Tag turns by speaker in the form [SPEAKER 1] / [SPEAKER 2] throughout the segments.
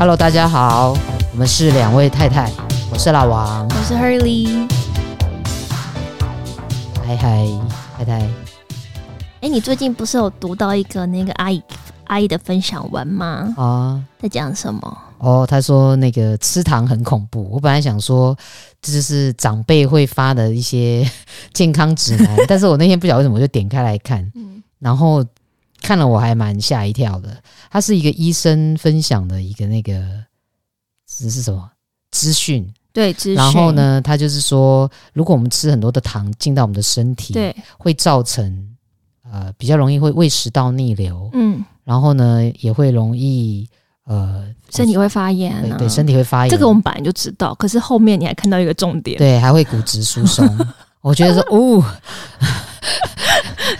[SPEAKER 1] Hello，大家好，我们是两位太太，我是老王，
[SPEAKER 2] 我是 Hurley。
[SPEAKER 1] 嗨嗨，太太，
[SPEAKER 2] 哎，你最近不是有读到一个那个阿姨阿姨的分享文吗？啊，在讲什么？
[SPEAKER 1] 哦，他说那个吃糖很恐怖。我本来想说这就是长辈会发的一些 健康指南，但是我那天不晓得为什么我就点开来看，嗯，然后。看了我还蛮吓一跳的，他是一个医生分享的一个那个这是什么资讯？
[SPEAKER 2] 对，资讯。
[SPEAKER 1] 然后呢，他就是说，如果我们吃很多的糖进到我们的身体，
[SPEAKER 2] 对，
[SPEAKER 1] 会造成呃比较容易会胃食道逆流，嗯，然后呢也会容易呃
[SPEAKER 2] 身体会发炎，啊，
[SPEAKER 1] 对，对，身体会发炎。
[SPEAKER 2] 这个我们本来就知道，可是后面你还看到一个重点，
[SPEAKER 1] 对，还会骨质疏松。我觉得说，哦。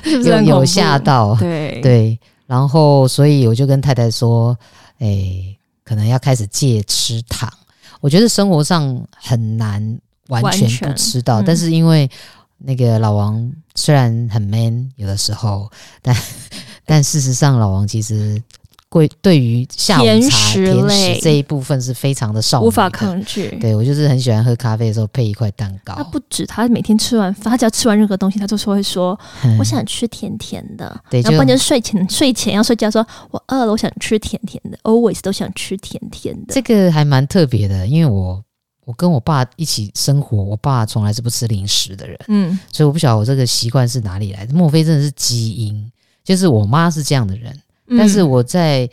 [SPEAKER 1] 是不是有有吓到？
[SPEAKER 2] 对
[SPEAKER 1] 对，然后所以我就跟太太说，哎、欸，可能要开始戒吃糖。我觉得生活上很难完全不吃到，嗯、但是因为那个老王虽然很 man，有的时候，但 但事实上老王其实。贵对于下午茶甜食，这一部分是非常的少，
[SPEAKER 2] 无法抗拒。
[SPEAKER 1] 对，我就是很喜欢喝咖啡的时候配一块蛋糕。
[SPEAKER 2] 他不止，他每天吃完饭，他只要吃完任何东西，他就说会说：“我想吃甜甜的。”对，然后关键是睡前睡前要睡觉，说我饿了，我想吃甜甜的。Always 都想吃甜甜的。
[SPEAKER 1] 这个还蛮特别的，因为我我跟我爸一起生活，我爸从来是不吃零食的人，嗯，所以我不晓得我这个习惯是哪里来的。莫非真的是基因？就是我妈是这样的人。但是我在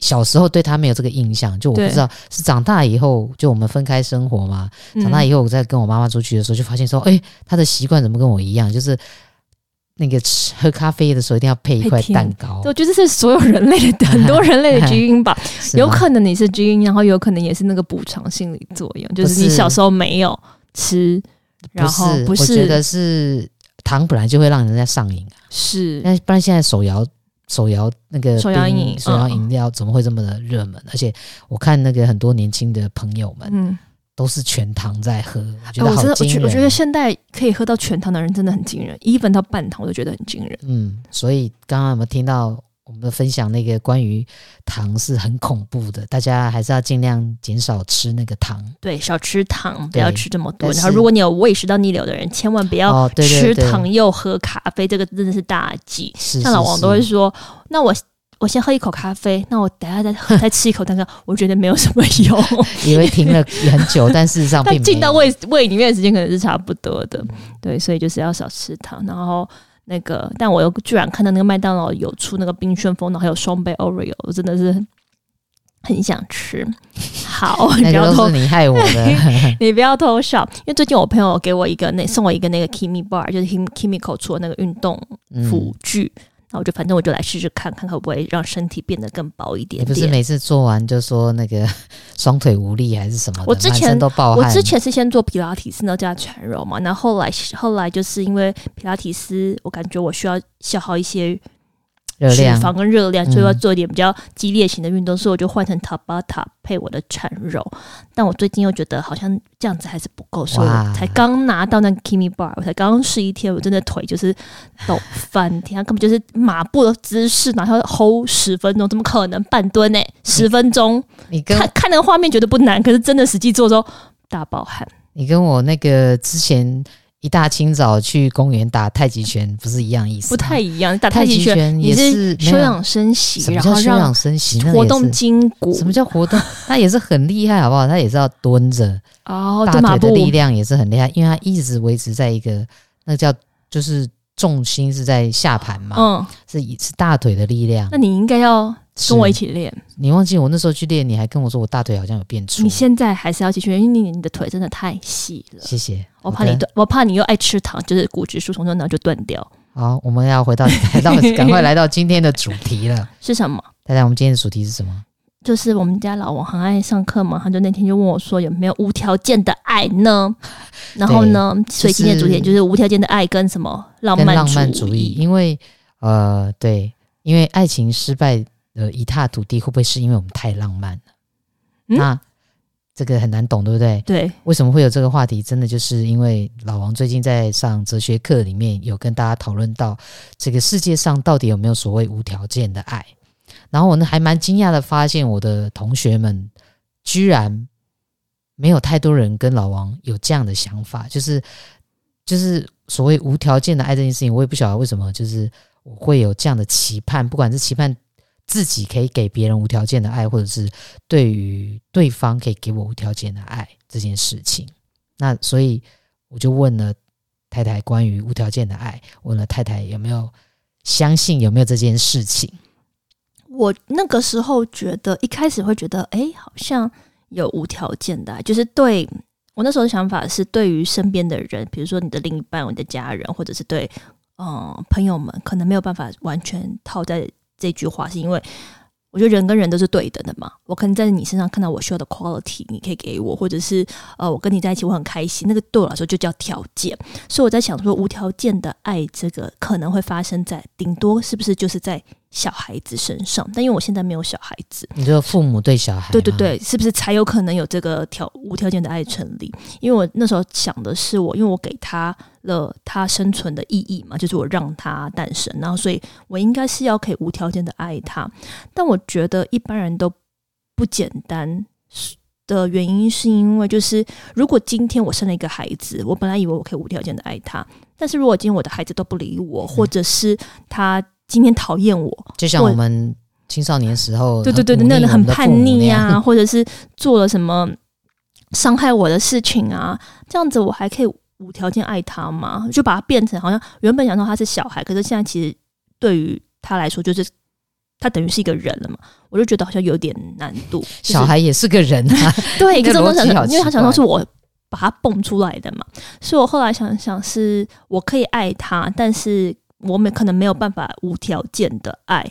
[SPEAKER 1] 小时候对他没有这个印象，就我不知道是长大以后，就我们分开生活嘛。长大以后，我在跟我妈妈出去的时候，就发现说，哎，他的习惯怎么跟我一样？就是那个吃喝咖啡的时候一定要配一块蛋糕。
[SPEAKER 2] 我觉得这是所有人类的很多人类的基因吧。有可能你是基因，然后有可能也是那个补偿心理作用，就是你小时候没有吃，然后不是。
[SPEAKER 1] 我觉得是糖本来就会让人家上瘾啊。
[SPEAKER 2] 是，
[SPEAKER 1] 那不然现在手摇。手摇那个
[SPEAKER 2] 手摇饮
[SPEAKER 1] 手摇饮料怎么会这么的热门？嗯、而且我看那个很多年轻的朋友们，嗯，都是全糖在喝，嗯、我觉得好惊人。我觉
[SPEAKER 2] 得我觉得现在可以喝到全糖的人真的很惊人，even 到半糖我都觉得很惊人。
[SPEAKER 1] 嗯，所以刚刚有没有听到？我们的分享那个关于糖是很恐怖的，大家还是要尽量减少吃那个糖。
[SPEAKER 2] 对，少吃糖，不要吃这么多。然后，如果你有胃食道逆流的人，千万不要吃糖又喝咖啡，这个真的是大忌。像老王都会说：“那我我先喝一口咖啡，那我等下再再吃一口蛋糕。”我觉得没有什么用，
[SPEAKER 1] 以为停了很久，但事实上并 没有
[SPEAKER 2] 进到胃胃里面的时间可能是差不多的。对，所以就是要少吃糖，然后。那个，但我又居然看到那个麦当劳有出那个冰旋风，然后还有双倍 Oreo，我真的是很想吃。好，你不要偷，
[SPEAKER 1] 你害我的，
[SPEAKER 2] 你不要偷笑。因为最近我朋友给我一个那送我一个那个 Kimi Bar，就是 Kimiko 出的那个运动辅具。嗯我就反正我就来试试看看会不会让身体变得更薄一点点。
[SPEAKER 1] 你不是每次做完就说那个 双腿无力还是什么的？
[SPEAKER 2] 我之前
[SPEAKER 1] 都爆汗。
[SPEAKER 2] 我之前是先做皮拉提斯，然后加缠柔嘛。那后后来后来就是因为皮拉提斯，我感觉我需要消耗一些。脂肪跟热量，所以要做一点比较激烈型的运动，嗯、所以我就换成 Tabata 配我的全柔。但我最近又觉得好像这样子还是不够，所以我才刚拿到那个 Kimi Bar，我才刚试一天，我真的腿就是抖翻天，根本就是马步的姿势，然后 hold 十分钟，怎么可能半蹲呢、欸？十分钟，你跟看看那个画面觉得不难，可是真的实际做之后大爆汗。
[SPEAKER 1] 你跟我那个之前。一大清早去公园打太极拳，不是一样意思？
[SPEAKER 2] 不太一样。打太极拳也是休养生息，然后休养生息，活动筋骨。
[SPEAKER 1] 什么叫活动？他也是很厉害，好不好？他也是要蹲着哦，大腿的力量也是很厉害，因为他一直维持在一个那叫就是重心是在下盘嘛，嗯，是是大腿的力量。
[SPEAKER 2] 那你应该要。跟我一起练，
[SPEAKER 1] 你忘记我那时候去练，你还跟我说我大腿好像有变粗。
[SPEAKER 2] 你现在还是要继续练，因为你你的腿真的太细了。
[SPEAKER 1] 谢谢，
[SPEAKER 2] 我怕你断，我怕你又爱吃糖，就是骨质疏松症，然后就断掉。
[SPEAKER 1] 好，我们要回到来到赶快来到今天的主题了。
[SPEAKER 2] 是什么？
[SPEAKER 1] 大家，我们今天的主题是什么？
[SPEAKER 2] 就是我们家老王很爱上课嘛，他就那天就问我说有没有无条件的爱呢？然后呢，所以今天的主题就是无条件的爱跟什么浪漫
[SPEAKER 1] 浪漫主义？因为呃，对，因为爱情失败。呃，一塌涂地会不会是因为我们太浪漫了？嗯、那这个很难懂，对不对？
[SPEAKER 2] 对，
[SPEAKER 1] 为什么会有这个话题？真的就是因为老王最近在上哲学课里面有跟大家讨论到，这个世界上到底有没有所谓无条件的爱？然后我呢还蛮惊讶的发现，我的同学们居然没有太多人跟老王有这样的想法，就是就是所谓无条件的爱这件事情，我也不晓得为什么，就是我会有这样的期盼，不管是期盼自己可以给别人无条件的爱，或者是对于对方可以给我无条件的爱这件事情。那所以我就问了太太关于无条件的爱，问了太太有没有相信有没有这件事情。
[SPEAKER 2] 我那个时候觉得，一开始会觉得，哎，好像有无条件的，就是对我那时候的想法是，对于身边的人，比如说你的另一半、你的家人，或者是对嗯朋友们，可能没有办法完全套在这句话，是因为。我觉得人跟人都是对等的嘛，我可能在你身上看到我需要的 quality，你可以给我，或者是呃，我跟你在一起我很开心，那个对我来说就叫条件。所以我在想说，无条件的爱这个可能会发生在顶多是不是就是在小孩子身上？但因为我现在没有小孩子，
[SPEAKER 1] 你说父母对小孩，
[SPEAKER 2] 对对对，是不是才有可能有这个条无条件的爱成立？因为我那时候想的是我，因为我给他了他生存的意义嘛，就是我让他诞生，然后所以我应该是要可以无条件的爱他。但我觉得一般人都不简单的原因，是因为就是如果今天我生了一个孩子，我本来以为我可以无条件的爱他，但是如果今天我的孩子都不理我，或者是他。今天讨厌我，
[SPEAKER 1] 就像我们青少年时候，
[SPEAKER 2] 对对对，那个很叛逆啊，或者是做了什么伤害我的事情啊，这样子我还可以无条件爱他吗？就把他变成好像原本想说他是小孩，可是现在其实对于他来说，就是他等于是一个人了嘛。我就觉得好像有点难度。就是、
[SPEAKER 1] 小孩也是个人啊，
[SPEAKER 2] 对，可是我想，因为他想说是我把他蹦出来的嘛，所以我后来想想，是我可以爱他，但是。我们可能没有办法无条件的爱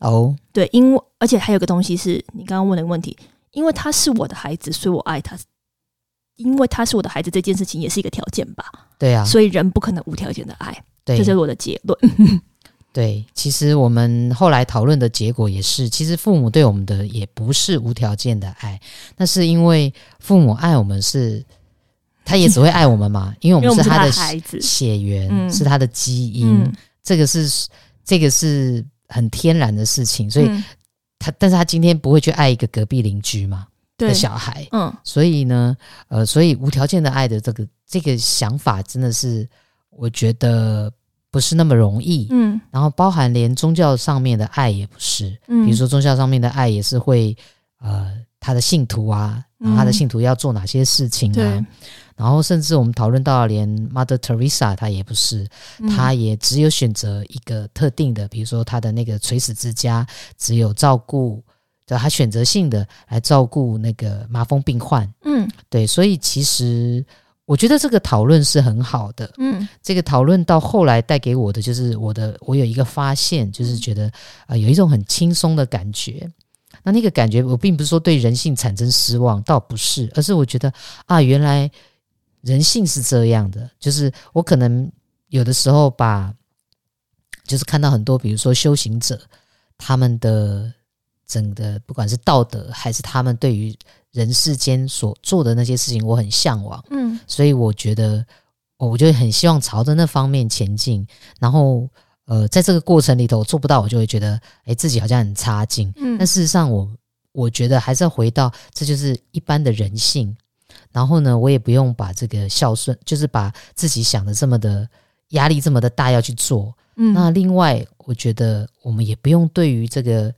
[SPEAKER 1] 哦，oh.
[SPEAKER 2] 对，因为而且还有个东西是你刚刚问的问题，因为他是我的孩子，所以我爱他。因为他是我的孩子，这件事情也是一个条件吧？
[SPEAKER 1] 对啊，
[SPEAKER 2] 所以人不可能无条件的爱，
[SPEAKER 1] 对，
[SPEAKER 2] 这是我的结论。
[SPEAKER 1] 对，其实我们后来讨论的结果也是，其实父母对我们的也不是无条件的爱，那是因为父母爱我们是。他也只会爱我们嘛，因为我们是他的血缘，是他的基因，嗯、这个是这个是很天然的事情，所以他，但是他今天不会去爱一个隔壁邻居嘛的小孩，嗯，所以呢，呃，所以无条件的爱的这个这个想法真的是，我觉得不是那么容易，嗯，然后包含连宗教上面的爱也不是，嗯，比如说宗教上面的爱也是会，呃，他的信徒啊，然后他的信徒要做哪些事情啊。嗯然后，甚至我们讨论到，连 Mother Teresa 她也不是，她也只有选择一个特定的，比如说她的那个垂死之家，只有照顾，就她选择性的来照顾那个麻风病患。嗯，对，所以其实我觉得这个讨论是很好的。嗯，这个讨论到后来带给我的就是我的，我有一个发现，就是觉得啊、呃，有一种很轻松的感觉。那那个感觉，我并不是说对人性产生失望，倒不是，而是我觉得啊，原来。人性是这样的，就是我可能有的时候把，就是看到很多，比如说修行者，他们的整个不管是道德还是他们对于人世间所做的那些事情，我很向往。嗯，所以我觉得，我就很希望朝着那方面前进。然后，呃，在这个过程里头，我做不到，我就会觉得，哎，自己好像很差劲。嗯，但事实上我，我我觉得还是要回到，这就是一般的人性。然后呢，我也不用把这个孝顺，就是把自己想的这么的压力这么的大要去做。嗯，那另外，我觉得我们也不用对于这个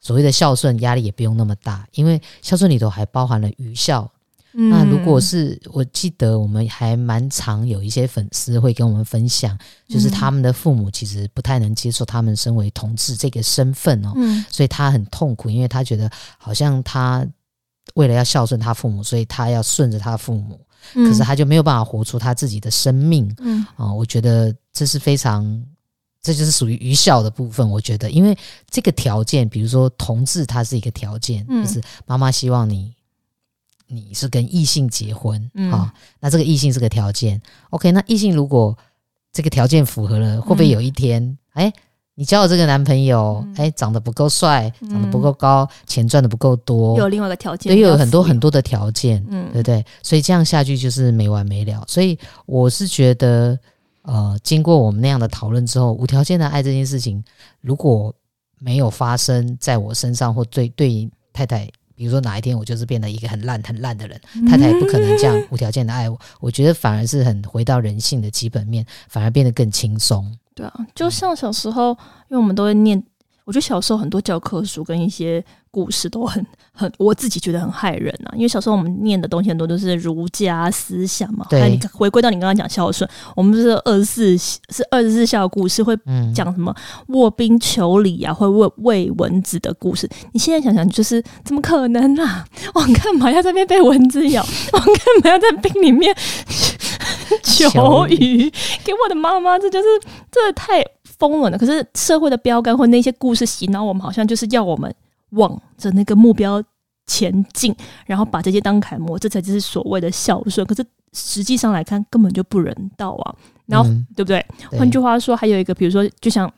[SPEAKER 1] 所谓的孝顺压力也不用那么大，因为孝顺里头还包含了愚孝。嗯，那如果是我记得，我们还蛮常有一些粉丝会跟我们分享，就是他们的父母其实不太能接受他们身为同志这个身份哦，嗯，所以他很痛苦，因为他觉得好像他。为了要孝顺他父母，所以他要顺着他父母，嗯、可是他就没有办法活出他自己的生命。嗯啊、呃，我觉得这是非常，这就是属于愚孝的部分。我觉得，因为这个条件，比如说同志，它是一个条件，嗯、就是妈妈希望你你是跟异性结婚啊、那这个异性是个条件。OK，那异性如果这个条件符合了，会不会有一天，哎、嗯？你交的这个男朋友，哎、嗯，长得不够帅，长得不够高，嗯、钱赚的不够多，
[SPEAKER 2] 有另外一个条件，
[SPEAKER 1] 对，又有很多很多的条件，嗯，对不对？所以这样下去就是没完没了。所以我是觉得，呃，经过我们那样的讨论之后，无条件的爱这件事情，如果没有发生在我身上，或对对太太，比如说哪一天我就是变得一个很烂很烂的人，太太也不可能这样无条件的爱我。我觉得反而是很回到人性的基本面，反而变得更轻松。
[SPEAKER 2] 对啊，就像小时候，因为我们都会念。我觉得小时候很多教科书跟一些故事都很很，我自己觉得很害人啊。因为小时候我们念的东西很多都是儒家思想嘛。对。你回归到你刚刚讲孝顺，我们不是二十四是二十四孝故事会讲什么卧冰求鲤啊，会喂喂蚊子的故事。你现在想想，就是怎么可能啊？我干嘛要在那边被蚊子咬？我干嘛要在冰里面 求雨给我的妈妈？这就是这太。疯了呢！可是社会的标杆或那些故事洗脑我们，好像就是要我们往着那个目标前进，然后把这些当楷模，这才就是所谓的孝顺。可是实际上来看，根本就不人道啊！然后、嗯、对不对？换句话说，还有一个，比如说，就像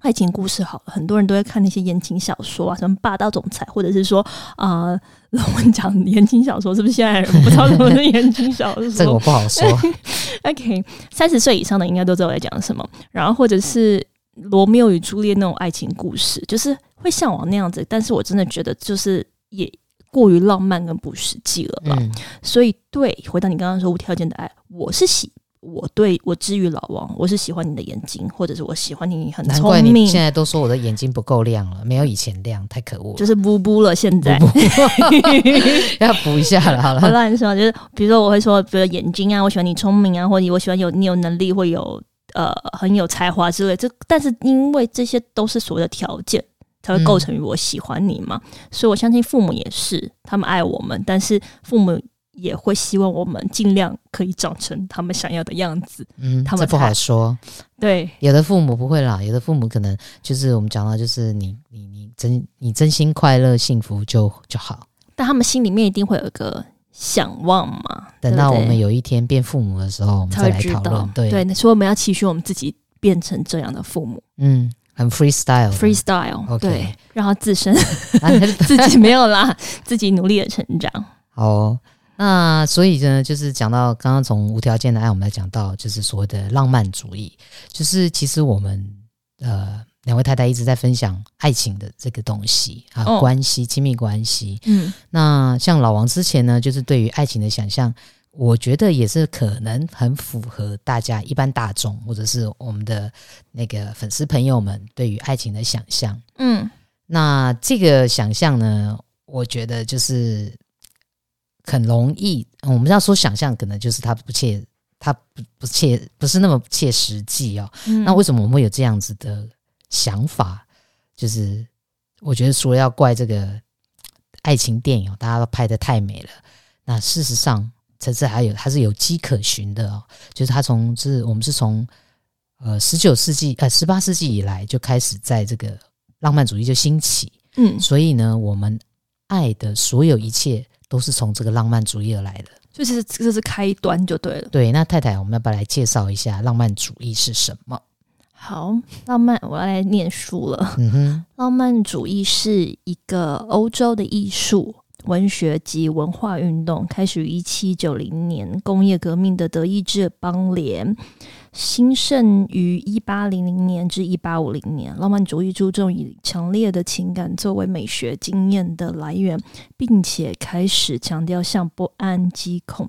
[SPEAKER 2] 爱情故事，好了，很多人都在看那些言情小说啊，什么霸道总裁，或者是说啊，我们讲言情小说，是不是现在人不知道什么是言情小说？
[SPEAKER 1] 这个我不好说。
[SPEAKER 2] OK，三十岁以上的应该都知道我在讲什么。然后或者是罗密欧与朱丽叶那种爱情故事，就是会向往那样子。但是我真的觉得，就是也过于浪漫跟不实际了吧。嗯、所以，对，回到你刚刚说无条件的爱，我是喜，我对我之于老王，我是喜欢你的眼睛，或者是我喜欢你很聪明。难怪你
[SPEAKER 1] 现在都说我的眼睛不够亮了，没有以前亮，太可恶了。
[SPEAKER 2] 就是不不了，现在
[SPEAKER 1] 要补一下了。好了，
[SPEAKER 2] 乱说，就是比如说我会说，比如眼睛啊，我喜欢你聪明啊，或者我喜欢有你有能力，或有呃很有才华之类。这但是因为这些都是所谓的条件，才会构成于我喜欢你嘛。嗯、所以我相信父母也是，他们爱我们，但是父母。也会希望我们尽量可以长成他们想要的样子。
[SPEAKER 1] 嗯，
[SPEAKER 2] 他们
[SPEAKER 1] 这不好说。
[SPEAKER 2] 对，
[SPEAKER 1] 有的父母不会啦，有的父母可能就是我们讲到，就是你你你真你真心快乐幸福就就好。
[SPEAKER 2] 但他们心里面一定会有一个想望嘛。
[SPEAKER 1] 等到我们有一天变父母的时候，我们再来讨论。对
[SPEAKER 2] 对，所以我们要期许我们自己变成这样的父母。
[SPEAKER 1] 嗯，很 freestyle，freestyle。
[SPEAKER 2] Okay 对，让他自身 自己没有啦，自己努力的成长。
[SPEAKER 1] 好。那所以呢，就是讲到刚刚从无条件的爱，我们来讲到就是所谓的浪漫主义，就是其实我们呃两位太太一直在分享爱情的这个东西啊，哦、关系亲密关系。嗯，那像老王之前呢，就是对于爱情的想象，我觉得也是可能很符合大家一般大众或者是我们的那个粉丝朋友们对于爱情的想象。嗯，那这个想象呢，我觉得就是。很容易，我们要说想象，可能就是它不切，它不不切，不是那么切实际哦。嗯、那为什么我们会有这样子的想法？就是我觉得除了要怪这个爱情电影，大家都拍的太美了。那事实上，其实还有它是有迹可循的哦。就是他从是我们是从呃十九世纪呃十八世纪以来就开始在这个浪漫主义就兴起，嗯，所以呢，我们爱的所有一切。都是从这个浪漫主义而来的，
[SPEAKER 2] 就是这是开端就对了。
[SPEAKER 1] 对，那太太，我们要不要来介绍一下浪漫主义是什么？
[SPEAKER 2] 好，浪漫，我要来念书了。嗯哼，浪漫主义是一个欧洲的艺术、文学及文化运动，开始于一七九零年工业革命的德意志邦联。兴盛于一八零零年至一八五零年，浪漫主义注重以强烈的情感作为美学经验的来源，并且开始强调像不安、及恐、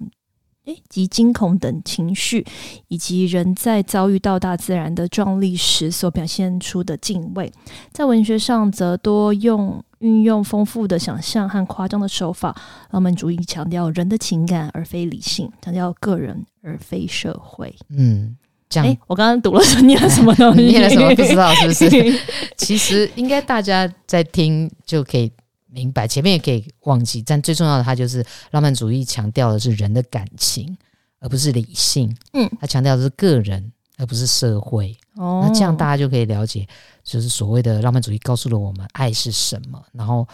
[SPEAKER 2] 诶及惊恐等情绪，以及人在遭遇到大自然的壮丽时所表现出的敬畏。在文学上，则多用运用丰富的想象和夸张的手法。浪漫主义强调人的情感而非理性，强调个人而非社会。嗯。哎、欸，我刚刚读了说念了什么东西？
[SPEAKER 1] 念了什么不知道是不是？其实应该大家在听就可以明白，前面也可以忘记。但最重要的，它就是浪漫主义强调的是人的感情，而不是理性。嗯，它强调的是个人，而不是社会。哦，那这样大家就可以了解，就是所谓的浪漫主义告诉了我们爱是什么，然后。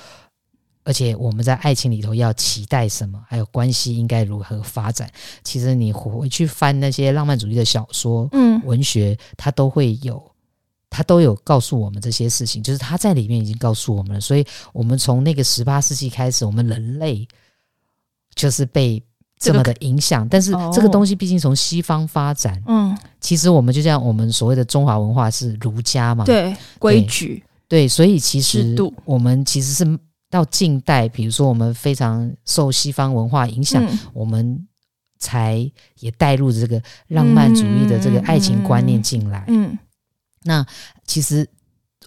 [SPEAKER 1] 而且我们在爱情里头要期待什么，还有关系应该如何发展？其实你回去翻那些浪漫主义的小说、嗯，文学，它都会有，它都有告诉我们这些事情。就是它在里面已经告诉我们了。所以，我们从那个十八世纪开始，我们人类就是被这么的影响。但是这个东西毕竟从西方发展，嗯，其实我们就像我们所谓的中华文化是儒家嘛，
[SPEAKER 2] 对规矩。
[SPEAKER 1] 对，所以其实我们其实是到近代，比如说我们非常受西方文化影响，嗯、我们才也带入这个浪漫主义的这个爱情观念进来。嗯，嗯那其实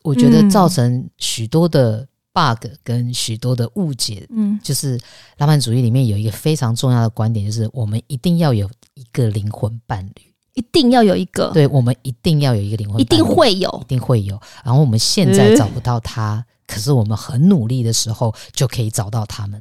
[SPEAKER 1] 我觉得造成许多的 bug 跟许多的误解。嗯，就是浪漫主义里面有一个非常重要的观点，就是我们一定要有一个灵魂伴侣。
[SPEAKER 2] 一定要有一个，
[SPEAKER 1] 对，我们一定要有一个灵魂，
[SPEAKER 2] 一定会有，
[SPEAKER 1] 一定会有。然后我们现在找不到他，嗯、可是我们很努力的时候就可以找到他们。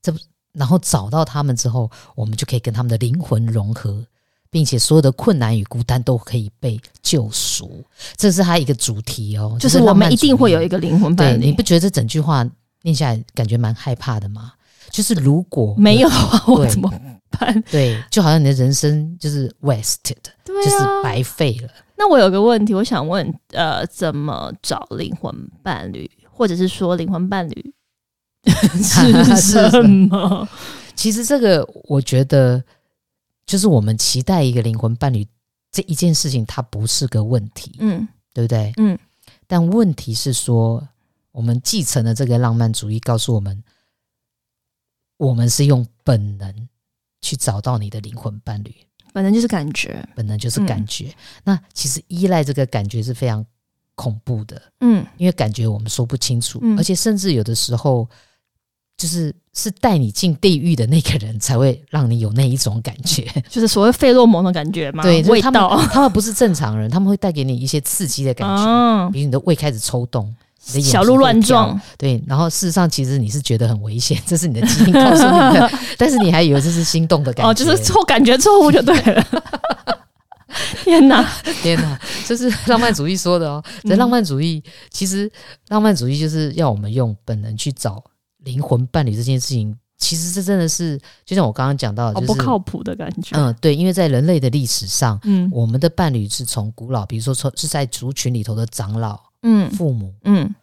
[SPEAKER 1] 这不，然后找到他们之后，我们就可以跟他们的灵魂融合，并且所有的困难与孤单都可以被救赎。这是他一个主题哦，
[SPEAKER 2] 就是我们一定会有一个灵魂伴
[SPEAKER 1] 侣。你不觉得这整句话念下来感觉蛮害怕的吗？就是如果
[SPEAKER 2] 没有的话，我怎么
[SPEAKER 1] 办？对，就好像你的人生就是 wasted，就是白费了。
[SPEAKER 2] 那我有个问题，我想问，呃，怎么找灵魂伴侣，或者是说灵魂伴侣 是什么？
[SPEAKER 1] 其实这个我觉得，就是我们期待一个灵魂伴侣这一件事情，它不是个问题，嗯，对不对？嗯。但问题是说，我们继承了这个浪漫主义，告诉我们，我们是用本能。去找到你的灵魂伴侣，
[SPEAKER 2] 本能就是感觉，
[SPEAKER 1] 本能就是感觉。嗯、那其实依赖这个感觉是非常恐怖的，嗯，因为感觉我们说不清楚，嗯、而且甚至有的时候，就是是带你进地狱的那个人才会让你有那一种感觉，
[SPEAKER 2] 就是所谓费洛蒙的感觉嘛。
[SPEAKER 1] 对，味道，他们不是正常人，他们会带给你一些刺激的感觉，哦、比如你的胃开始抽动。
[SPEAKER 2] 小鹿乱撞，
[SPEAKER 1] 对，然后事实上其实你是觉得很危险，这是你的基因告诉你的，但是你还以为这是心动的感觉，哦，
[SPEAKER 2] 就是错感觉错误就对了。天哪，
[SPEAKER 1] 天哪，这是浪漫主义说的哦。这浪漫主义其实浪漫主义就是要我们用本能去找灵魂伴侣这件事情，其实这真的是就像我刚刚讲到的，就是
[SPEAKER 2] 不靠谱的感觉。
[SPEAKER 1] 嗯，对，因为在人类的历史上，嗯，我们的伴侣是从古老，比如说从是在族群里头的长老。嗯，父母，嗯，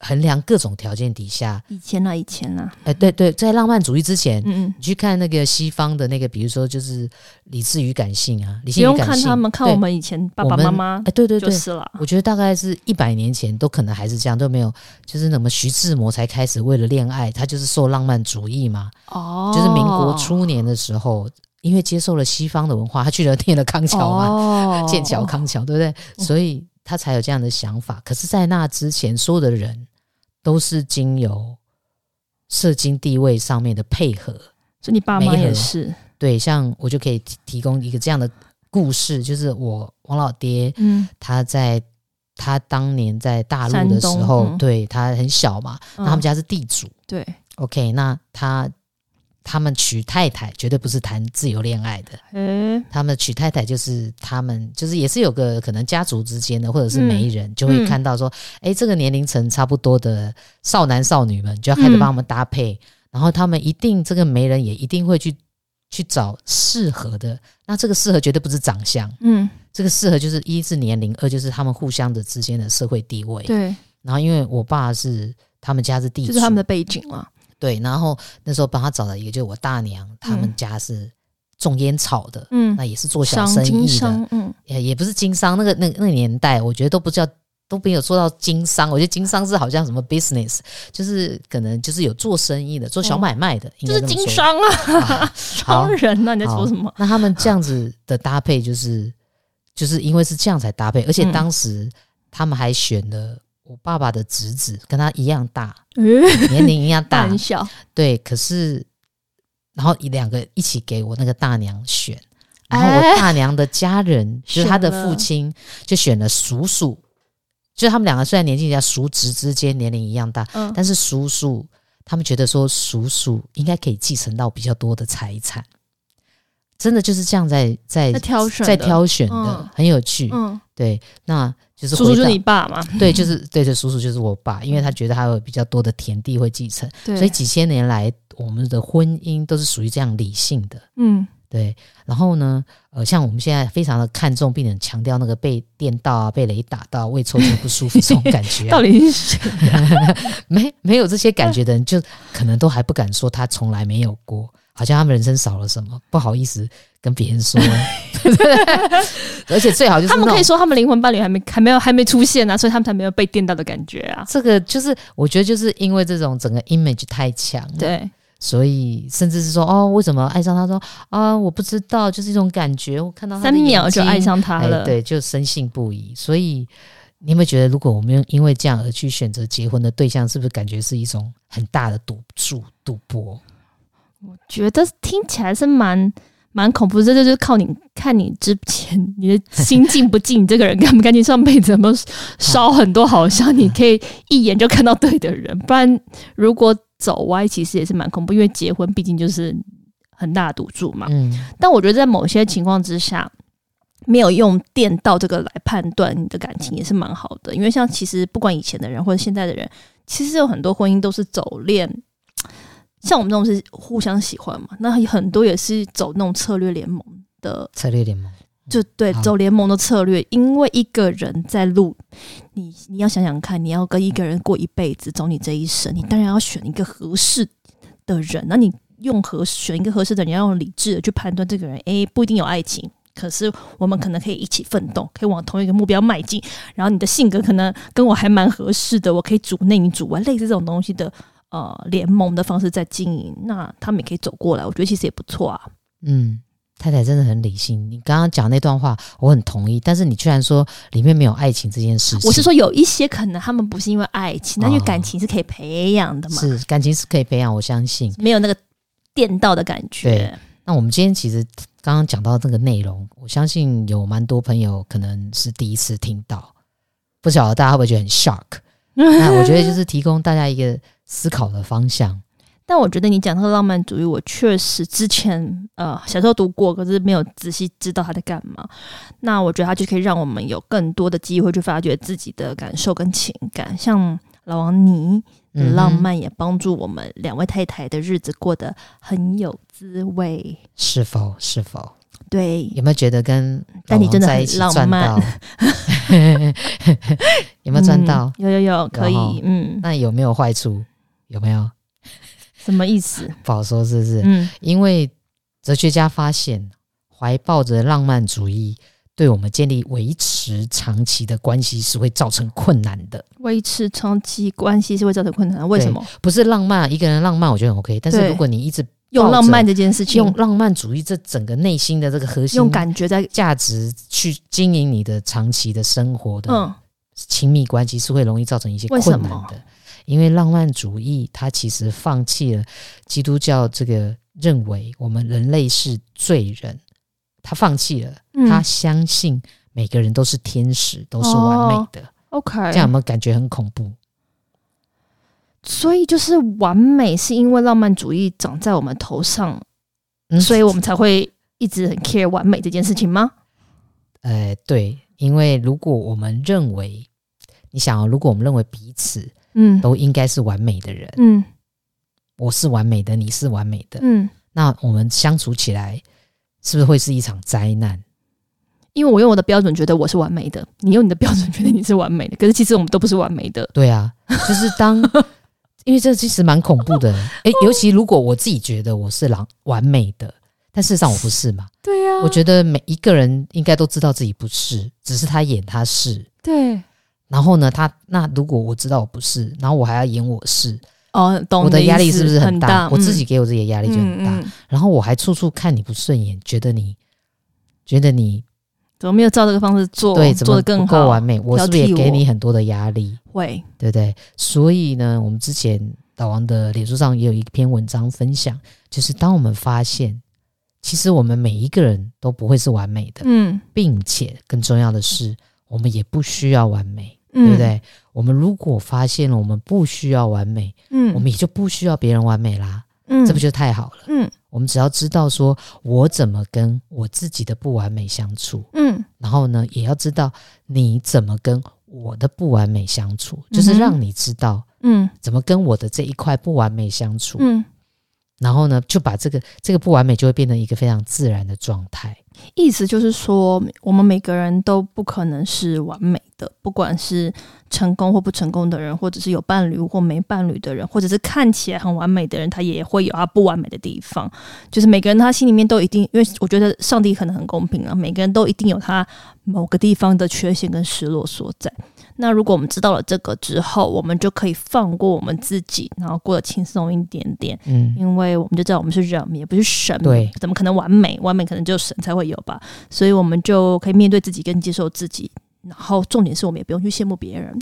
[SPEAKER 1] 衡量各种条件底下，
[SPEAKER 2] 以前啊，以前啊，
[SPEAKER 1] 哎，对对，在浪漫主义之前，嗯嗯，你去看那个西方的那个，比如说就是理智与感性啊，理性与感性，不用
[SPEAKER 2] 看他们，看我们以前爸爸妈妈，
[SPEAKER 1] 哎，对对对，
[SPEAKER 2] 就是了。
[SPEAKER 1] 我觉得大概是一百年前都可能还是这样，都没有，就是那么徐志摩才开始为了恋爱，他就是受浪漫主义嘛，哦，就是民国初年的时候，因为接受了西方的文化，他去了念了康桥嘛，哦，剑桥康桥，对不对？所以。他才有这样的想法，可是，在那之前，所有的人都是经由社经地位上面的配合，
[SPEAKER 2] 所以你爸妈也是。
[SPEAKER 1] 对。像我就可以提供一个这样的故事，就是我王老爹，嗯，他在他当年在大陆的时候，嗯、对他很小嘛，那他们家是地主，嗯、
[SPEAKER 2] 对
[SPEAKER 1] ，OK，那他。他们娶太太绝对不是谈自由恋爱的，嗯，他们娶太太就是他们就是也是有个可能家族之间的，或者是媒人、嗯、就会看到说，哎、嗯，这个年龄层差不多的少男少女们就要开始帮他们搭配，嗯、然后他们一定这个媒人也一定会去去找适合的，那这个适合绝对不是长相，嗯，这个适合就是一是年龄，二就是他们互相的之间的社会地位，
[SPEAKER 2] 对，
[SPEAKER 1] 然后因为我爸是他们家是地主，
[SPEAKER 2] 就是他们的背景嘛。
[SPEAKER 1] 对，然后那时候帮他找了一个，就是我大娘，他们家是种烟草的，嗯，那也是做小生意的，嗯，也也不是经商，那个那那个年代，我觉得都不叫都没有做到经商，我觉得经商是好像什么 business，就是可能就是有做生意的，做小买卖的，哦、
[SPEAKER 2] 就是经商啊，商人啊，你在说什么？
[SPEAKER 1] 那他们这样子的搭配，就是就是因为是这样才搭配，而且当时他们还选了。我爸爸的侄子跟他一样大，嗯、年龄一样大，
[SPEAKER 2] 很小。
[SPEAKER 1] 对，可是然后两个一起给我那个大娘选，然后我大娘的家人，欸、就是他的父亲，就选了叔叔。就是他们两个虽然年纪在叔侄之间年龄一样大，嗯、但是叔叔他们觉得说叔叔应该可以继承到比较多的财产。真的就是这样在在
[SPEAKER 2] 在挑选
[SPEAKER 1] 在挑选的，嗯、很有趣。嗯，对，那。就是
[SPEAKER 2] 叔叔就是你爸嘛？
[SPEAKER 1] 对，就是对对，叔叔就是我爸，因为他觉得他有比较多的田地会继承，对所以几千年来我们的婚姻都是属于这样理性的。嗯，对。然后呢，呃，像我们现在非常的看重并且强调那个被电到啊、被雷打到、胃抽筋不舒服这种感觉、啊，
[SPEAKER 2] 到底是谁？
[SPEAKER 1] 没没有这些感觉的人，就可能都还不敢说他从来没有过。好像他们人生少了什么，不好意思跟别人说。而且最好就是
[SPEAKER 2] 他们可以说他们灵魂伴侣还没还没有还没出现啊，所以他们才没有被电到的感觉啊。
[SPEAKER 1] 这个就是我觉得就是因为这种整个 image 太强，
[SPEAKER 2] 对，
[SPEAKER 1] 所以甚至是说哦，为什么爱上他说啊，我不知道，就是一种感觉，我看到他
[SPEAKER 2] 三秒就爱上他了，
[SPEAKER 1] 哎、对，就深信不疑。所以你有没有觉得，如果我们因为这样而去选择结婚的对象，是不是感觉是一种很大的赌注、赌博？
[SPEAKER 2] 我觉得听起来是蛮蛮恐怖，这就是靠你看你之前你的心静不静，你这个人干不干净，上辈子有没有烧很多好香，你可以一眼就看到对的人。不然如果走歪，其实也是蛮恐怖，因为结婚毕竟就是很大的赌注嘛。嗯。但我觉得在某些情况之下，没有用电到这个来判断你的感情也是蛮好的，因为像其实不管以前的人或者现在的人，其实有很多婚姻都是走恋。像我们这种是互相喜欢嘛，那很多也是走那种策略联盟的
[SPEAKER 1] 策略联盟，
[SPEAKER 2] 就对，走联盟的策略。因为一个人在路，你你要想想看，你要跟一个人过一辈子，走你这一生，你当然要选一个合适的人。那你用合选一个合适的人，你要用理智的去判断这个人。诶，不一定有爱情，可是我们可能可以一起奋斗，可以往同一个目标迈进。然后你的性格可能跟我还蛮合适的，我可以主内你主外，类似这种东西的。呃，联盟的方式在经营，那他们也可以走过来，我觉得其实也不错啊。
[SPEAKER 1] 嗯，太太真的很理性。你刚刚讲那段话，我很同意。但是你居然说里面没有爱情这件事情，
[SPEAKER 2] 我是说有一些可能他们不是因为爱情，那因为感情是可以培养的嘛。
[SPEAKER 1] 是，感情是可以培养，我相信
[SPEAKER 2] 没有那个电到的感觉。
[SPEAKER 1] 对。那我们今天其实刚刚讲到这个内容，我相信有蛮多朋友可能是第一次听到，不晓得大家会不会觉得很 shock？那我觉得就是提供大家一个。思考的方向，
[SPEAKER 2] 但我觉得你讲那个浪漫主义，我确实之前呃小时候读过，可是没有仔细知道他在干嘛。那我觉得他就可以让我们有更多的机会去发掘自己的感受跟情感。像老王你的浪漫也帮助我们两位太太的日子过得很有滋味，
[SPEAKER 1] 是否？是否？
[SPEAKER 2] 对，
[SPEAKER 1] 有没有觉得跟但你真的很浪漫？有没有赚到？
[SPEAKER 2] 有有有，可以。嗯，
[SPEAKER 1] 那有没有坏处？有没有？
[SPEAKER 2] 什么意思？
[SPEAKER 1] 不好说，是不是？嗯，因为哲学家发现，怀抱着浪漫主义，对我们建立维持长期的关系是会造成困难的。
[SPEAKER 2] 维持长期关系是会造成困难的，为什么？
[SPEAKER 1] 不是浪漫，一个人浪漫，我觉得很 OK。但是如果你一直
[SPEAKER 2] 用浪漫这件事情，
[SPEAKER 1] 用浪漫主义这整个内心的这个核心，
[SPEAKER 2] 用感觉在
[SPEAKER 1] 价值去经营你的长期的生活的亲密关系，是会容易造成一些困难的。因为浪漫主义，它其实放弃了基督教这个认为我们人类是罪人，他放弃了，他相信每个人都是天使，都是完美的。
[SPEAKER 2] OK，
[SPEAKER 1] 这样有没有感觉很恐怖？
[SPEAKER 2] 所以就是完美，是因为浪漫主义长在我们头上，所以我们才会一直很 care 完美这件事情吗？
[SPEAKER 1] 呃，对，因为如果我们认为，你想哦，如果我们认为彼此。嗯，都应该是完美的人。嗯，我是完美的，你是完美的。嗯，那我们相处起来是不是会是一场灾难？
[SPEAKER 2] 因为我用我的标准觉得我是完美的，你用你的标准觉得你是完美的。可是其实我们都不是完美的。
[SPEAKER 1] 对啊，就是当，因为这其实蛮恐怖的。哎，尤其如果我自己觉得我是狼完美的，但事实上我不是嘛？
[SPEAKER 2] 对呀，
[SPEAKER 1] 我觉得每一个人应该都知道自己不是，只是他演他是。
[SPEAKER 2] 对。
[SPEAKER 1] 然后呢，他那如果我知道我不是，然后我还要演我是，
[SPEAKER 2] 哦，懂，
[SPEAKER 1] 我的压力是不是很大？
[SPEAKER 2] 很大，
[SPEAKER 1] 我自己给我自己的压力就很大。嗯嗯、然后我还处处看你不顺眼，觉得你觉得你
[SPEAKER 2] 怎么没有照这个方式做？
[SPEAKER 1] 对，怎么
[SPEAKER 2] 做得更好，
[SPEAKER 1] 不够完美？我是不是也给你很多的压力？
[SPEAKER 2] 会，
[SPEAKER 1] 对不对？所以呢，我们之前老王的脸书上也有一篇文章分享，就是当我们发现，其实我们每一个人都不会是完美的，嗯，并且更重要的是，我们也不需要完美。对不对？嗯、我们如果发现了我们不需要完美，嗯，我们也就不需要别人完美啦，嗯，这不就太好了？嗯，我们只要知道说我怎么跟我自己的不完美相处，嗯，然后呢，也要知道你怎么跟我的不完美相处，就是让你知道，嗯，怎么跟我的这一块不完美相处，嗯，然后呢，就把这个这个不完美就会变成一个非常自然的状态。
[SPEAKER 2] 意思就是说，我们每个人都不可能是完美的，不管是成功或不成功的人，或者是有伴侣或没伴侣的人，或者是看起来很完美的人，他也会有他不完美的地方。就是每个人他心里面都一定，因为我觉得上帝可能很公平啊，每个人都一定有他某个地方的缺陷跟失落所在。那如果我们知道了这个之后，我们就可以放过我们自己，然后过得轻松一点点。嗯，因为我们就知道我们是人，也不是神，对，怎么可能完美？完美可能只有神才会有吧。所以我们就可以面对自己，跟接受自己。然后重点是我们也不用去羡慕别人。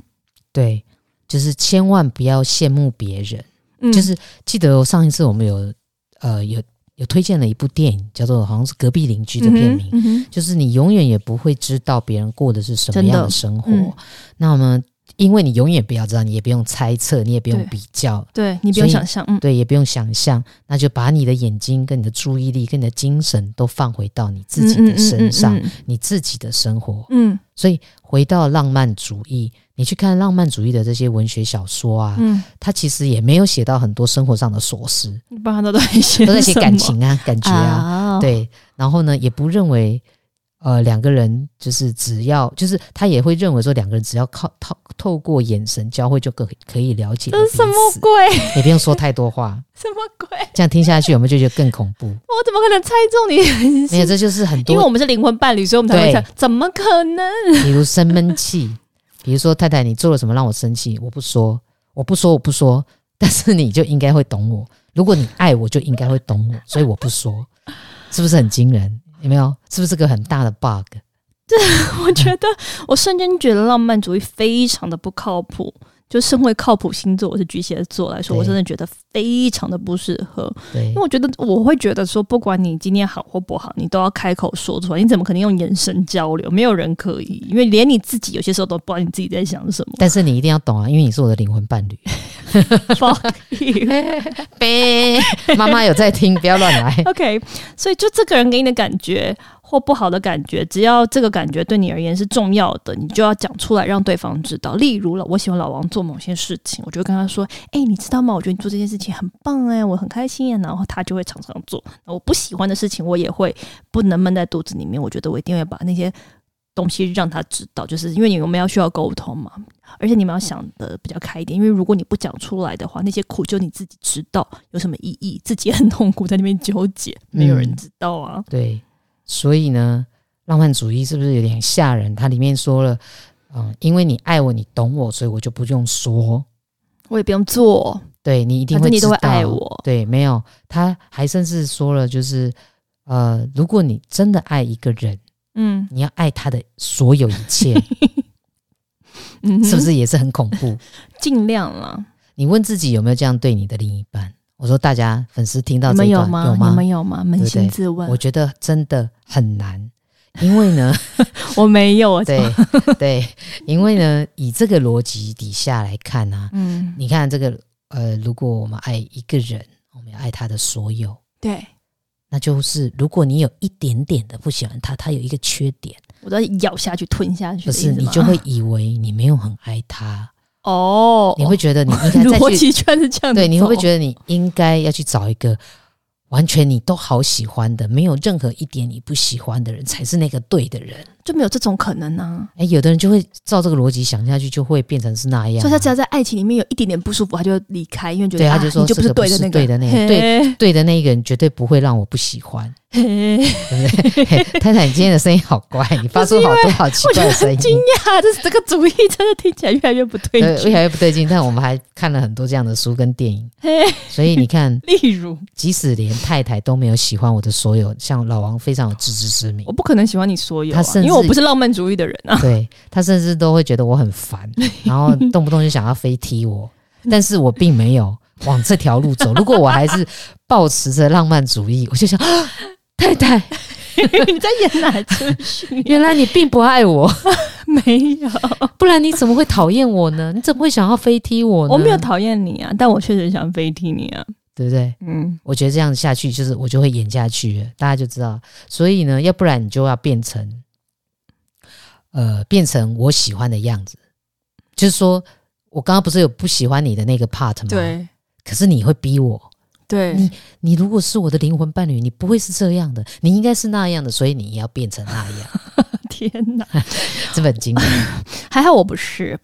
[SPEAKER 1] 对，就是千万不要羡慕别人。嗯，就是记得上一次我们有呃有。有推荐了一部电影，叫做好像是《隔壁邻居》的片名，嗯嗯、就是你永远也不会知道别人过的是什么样的生活。嗯、那么，因为你永远不要知道，你也不用猜测，你也不用比较，
[SPEAKER 2] 对，对你不用想象，
[SPEAKER 1] 对，也不用想象，那就把你的眼睛、跟你的注意力、跟你的精神都放回到你自己的身上，嗯嗯嗯嗯、你自己的生活。嗯，所以回到浪漫主义。你去看浪漫主义的这些文学小说啊，嗯，他其实也没有写到很多生活上的琐事，
[SPEAKER 2] 一般都在写
[SPEAKER 1] 都在写感情啊、感觉啊，哦、对。然后呢，也不认为呃两个人就是只要就是他也会认为说两个人只要靠透透过眼神交汇就可可以了解。这是
[SPEAKER 2] 什么鬼？
[SPEAKER 1] 也不用说太多话。
[SPEAKER 2] 什么鬼？
[SPEAKER 1] 这样听下去，我们就觉得更恐怖。
[SPEAKER 2] 我怎么可能猜中你？
[SPEAKER 1] 没有，这就是很多，
[SPEAKER 2] 因为我们是灵魂伴侣，所以我们才会猜。对怎么可能？
[SPEAKER 1] 比如生闷气。比如说，太太，你做了什么让我生气？我不说，我不说，我不说。但是你就应该会懂我。如果你爱我，就应该会懂我。所以我不说，是不是很惊人？有没有？是不是个很大的 bug？
[SPEAKER 2] 对，我觉得，我瞬间觉得浪漫主义非常的不靠谱。就身为靠谱星座，我是巨蟹座来说，我真的觉得非常的不适合。对，因为我觉得我会觉得说，不管你今天好或不好，你都要开口说出来。你怎么可能用眼神交流？没有人可以，因为连你自己有些时候都不知道你自己在想什么。
[SPEAKER 1] 但是你一定要懂啊，因为你是我的灵魂伴侣。妈妈有在听，不要乱来。
[SPEAKER 2] OK，所以就这个人给你的感觉。或不好的感觉，只要这个感觉对你而言是重要的，你就要讲出来，让对方知道。例如了，我喜欢老王做某些事情，我就跟他说：“哎、欸，你知道吗？我觉得你做这件事情很棒哎，我很开心。”然后他就会常常做。我不喜欢的事情，我也会不能闷在肚子里面。我觉得我一定会把那些东西让他知道，就是因为你们要需要沟通嘛。而且你们要想的比较开一点，因为如果你不讲出来的话，那些苦就你自己知道，有什么意义？自己很痛苦，在那边纠结，没有人知道啊。
[SPEAKER 1] 嗯、对。所以呢，浪漫主义是不是有点吓人？它里面说了，嗯，因为你爱我，你懂我，所以我就不用说，
[SPEAKER 2] 我也不用做。
[SPEAKER 1] 对，你一定会，你
[SPEAKER 2] 都会爱我。
[SPEAKER 1] 对，没有，他还甚至说了，就是呃，如果你真的爱一个人，嗯，你要爱他的所有一切，嗯，是不是也是很恐怖？
[SPEAKER 2] 尽量了。
[SPEAKER 1] 你问自己有没有这样对你的另一半？我说，大家粉丝听到这段有
[SPEAKER 2] 吗？有吗？有吗？扪心自问，
[SPEAKER 1] 我觉得真的很难，因为呢，
[SPEAKER 2] 我没有。
[SPEAKER 1] 对对，因为呢，以这个逻辑底下来看啊，嗯，你看这个呃，如果我们爱一个人，我们要爱他的所有，
[SPEAKER 2] 对，
[SPEAKER 1] 那就是如果你有一点点的不喜欢他，他有一个缺点，
[SPEAKER 2] 我都要咬下去吞下去，
[SPEAKER 1] 不是你就会 以为你没有很爱他。
[SPEAKER 2] 哦，
[SPEAKER 1] 你会觉得你应该再，
[SPEAKER 2] 逻辑圈是这样，
[SPEAKER 1] 对，你会不会觉得你应该要去找一个完全你都好喜欢的，没有任何一点你不喜欢的人，才是那个对的人？
[SPEAKER 2] 就没有这种可能呢？
[SPEAKER 1] 哎，有的人就会照这个逻辑想下去，就会变成是那样。
[SPEAKER 2] 所以他只要在爱情里面有一点点不舒服，他就离开，因为觉得对他就说你就不是对的那个，
[SPEAKER 1] 对的那个，对对的那个人绝对不会让我不喜欢。对 不对？太太，你今天的声音好怪，你发出好多好奇怪的声音。
[SPEAKER 2] 惊讶，这是这个主意真的听起来越来越不对劲，
[SPEAKER 1] 越来越不对劲。但我们还看了很多这样的书跟电影，所以你看，
[SPEAKER 2] 例如，
[SPEAKER 1] 即使连太太都没有喜欢我的所有，像老王非常有自知之明，
[SPEAKER 2] 我不可能喜欢你所有，他甚至因为我不是浪漫主义的人啊。
[SPEAKER 1] 对，他甚至都会觉得我很烦，然后动不动就想要飞踢我，但是我并没有往这条路走。如果我还是抱持着浪漫主义，我就想。太太，
[SPEAKER 2] 你在演哪出戏？
[SPEAKER 1] 原来你并不爱我，
[SPEAKER 2] 没有，
[SPEAKER 1] 不然你怎么会讨厌我呢？你怎么会想要飞踢我呢？
[SPEAKER 2] 我没有讨厌你啊，但我确实想飞踢你啊，
[SPEAKER 1] 对不对？嗯，我觉得这样下去就是我就会演下去了，大家就知道。所以呢，要不然你就要变成，呃，变成我喜欢的样子。就是说我刚刚不是有不喜欢你的那个 part 吗？
[SPEAKER 2] 对。
[SPEAKER 1] 可是你会逼我。
[SPEAKER 2] 对
[SPEAKER 1] 你，你如果是我的灵魂伴侣，你不会是这样的，你应该是那样的，所以你要变成那样。
[SPEAKER 2] 天哪，
[SPEAKER 1] 这本经
[SPEAKER 2] 还好我不是。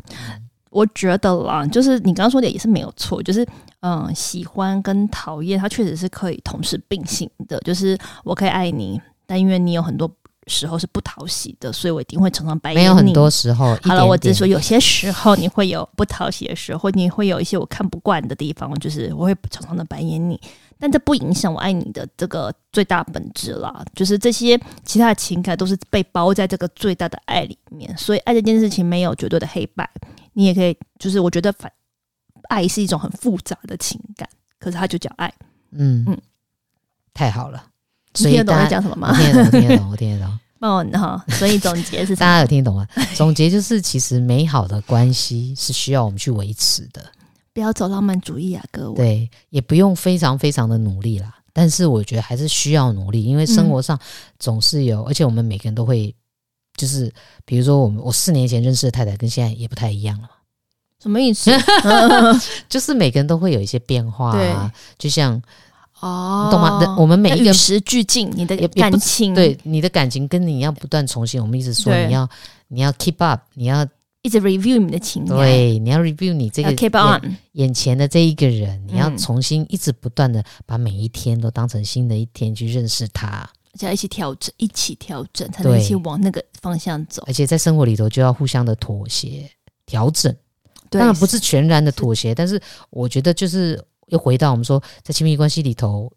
[SPEAKER 2] 我觉得啦，就是你刚刚说的也是没有错，就是嗯，喜欢跟讨厌，它确实是可以同时并行的。就是我可以爱你，但因为你有很多时候是不讨喜的，所以我一定会常常白眼你。
[SPEAKER 1] 没有很多时候，
[SPEAKER 2] 好了，我只说有些时候你会有不讨喜的时候，你会有一些我看不惯的地方，就是我会常常的白眼你。但这不影响我爱你的这个最大本质啦，就是这些其他的情感都是被包在这个最大的爱里面，所以爱这件事情没有绝对的黑白。你也可以，就是我觉得反爱是一种很复杂的情感，可是它就叫爱。
[SPEAKER 1] 嗯嗯，太好了，
[SPEAKER 2] 你听得懂我在讲什么吗？
[SPEAKER 1] 我听得懂，我听得懂，我听得懂。
[SPEAKER 2] 哦，哈，所以总结是
[SPEAKER 1] 大家有听懂吗？总结就是，其实美好的关系是需要我们去维持的。
[SPEAKER 2] 不要走浪漫主义啊，各位。
[SPEAKER 1] 对，也不用非常非常的努力啦。但是我觉得还是需要努力，因为生活上总是有，嗯、而且我们每个人都会，就是比如说我们我四年前认识的太太跟现在也不太一样了。
[SPEAKER 2] 什么意思？
[SPEAKER 1] 就是每个人都会有一些变化啊，对就像
[SPEAKER 2] 哦，
[SPEAKER 1] 你懂吗？我们每一个与
[SPEAKER 2] 时俱进，你的感情，
[SPEAKER 1] 对你的感情跟你要不断重新。我们一直说你要你要 keep up，你要。
[SPEAKER 2] 一直 review 你的情感，
[SPEAKER 1] 对，你要 review 你这个
[SPEAKER 2] keep on
[SPEAKER 1] 眼前的这一个人，你要重新一直不断的把每一天都当成新的一天去认识他，
[SPEAKER 2] 而且要一起调整，一起调整，才能一起往那个方向走。
[SPEAKER 1] 而且在生活里头就要互相的妥协、调整，当然不是全然的妥协，是但是我觉得就是又回到我们说，在亲密关系里头，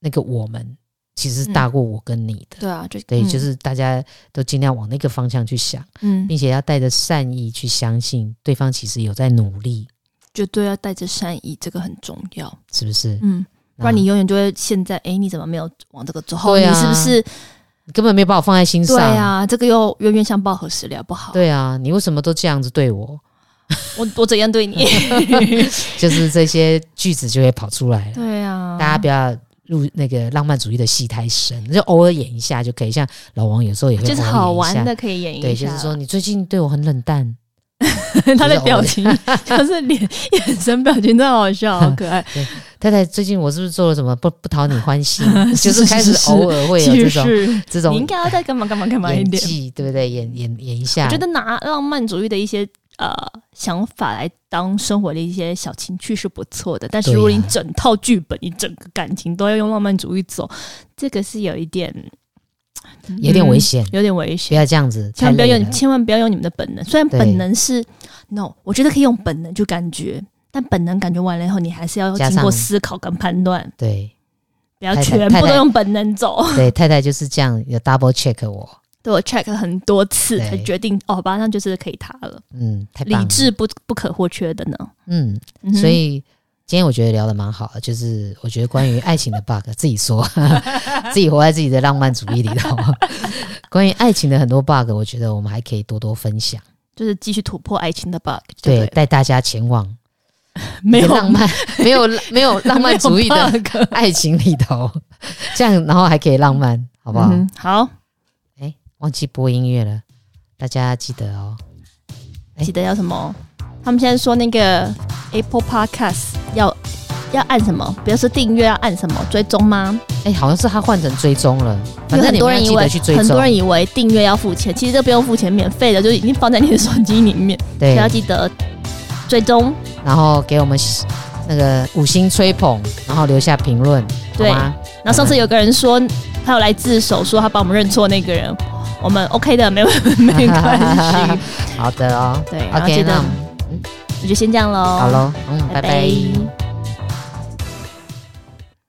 [SPEAKER 1] 那个我们。其实是大过我跟你的，
[SPEAKER 2] 嗯、对啊，就
[SPEAKER 1] 对，就是大家都尽量往那个方向去想，嗯，并且要带着善意去相信对方其实有在努力，
[SPEAKER 2] 绝对要带着善意，这个很重要，
[SPEAKER 1] 是不是？
[SPEAKER 2] 嗯，不然你永远就会现在，哎，你怎么没有往这个走？对啊，你是不是
[SPEAKER 1] 你根本没有把我放在心上？对
[SPEAKER 2] 啊，这个又冤冤相报何时了？不好。
[SPEAKER 1] 对啊，你为什么都这样子对我？
[SPEAKER 2] 我我怎样对你？
[SPEAKER 1] 就是这些句子就会跑出来了。
[SPEAKER 2] 对啊，
[SPEAKER 1] 大家不要。入那个浪漫主义的戏太深，就偶尔演一下就可以。像老王有时候也会
[SPEAKER 2] 就是好玩的可以演一下。
[SPEAKER 1] 对，就是说你最近对我很冷淡，
[SPEAKER 2] 他的表情 他是脸、眼神、表情真的好笑，好可爱。
[SPEAKER 1] 对，太太最近我是不是做了什么不不讨你欢心？就是开始偶尔会有这种这种，
[SPEAKER 2] 你应该要再干嘛干嘛干嘛一点，
[SPEAKER 1] 对不对？演演演一下。
[SPEAKER 2] 我觉得拿浪漫主义的一些。呃，想法来当生活的一些小情趣是不错的，但是如果你整套剧本，啊、你整个感情都要用浪漫主义走，这个是有一点，
[SPEAKER 1] 有点危险，
[SPEAKER 2] 有点危险。
[SPEAKER 1] 不要这样子，
[SPEAKER 2] 千万不要用，千万不要用你们的本能。虽然本能是 no，我觉得可以用本能就感觉，但本能感觉完了以后，你还是要经过思考跟判断。对，不要全部都用本能走。
[SPEAKER 1] 对，太太就是这样，有 double check 我。
[SPEAKER 2] 对我 check 很多次才决定哦，好吧，那就是可以他了。
[SPEAKER 1] 嗯，太
[SPEAKER 2] 理智不不可或缺的呢。
[SPEAKER 1] 嗯，所以今天我觉得聊的蛮好的，就是我觉得关于爱情的 bug，自己说，自己活在自己的浪漫主义里头。关于爱情的很多 bug，我觉得我们还可以多多分享，
[SPEAKER 2] 就是继续突破爱情的 bug，
[SPEAKER 1] 对，带大家前往没有浪漫、没有没有浪漫主义的爱情里头，这样然后还可以浪漫，好不好？
[SPEAKER 2] 嗯、好。
[SPEAKER 1] 忘记播音乐了，大家记得哦。
[SPEAKER 2] 记得要什么？他们现在说那个 Apple Podcast 要要按什么？比如说订阅要按什么？追踪吗？
[SPEAKER 1] 哎，好像是他换成追踪了。反正很多人以为
[SPEAKER 2] 很多人以为订阅要付钱，其实这不用付钱，免费的就已经放在你的手机里面。对，要记得追踪，
[SPEAKER 1] 然后给我们那个五星吹捧，然后留下评论，
[SPEAKER 2] 对吗？然后上次有个人说他有来自首，说他帮我们认错那个人。我们 OK 的，没有 没关系。
[SPEAKER 1] 好的哦，
[SPEAKER 2] 对，OK，那我们就先这样喽。
[SPEAKER 1] 好喽，嗯，拜拜。拜拜。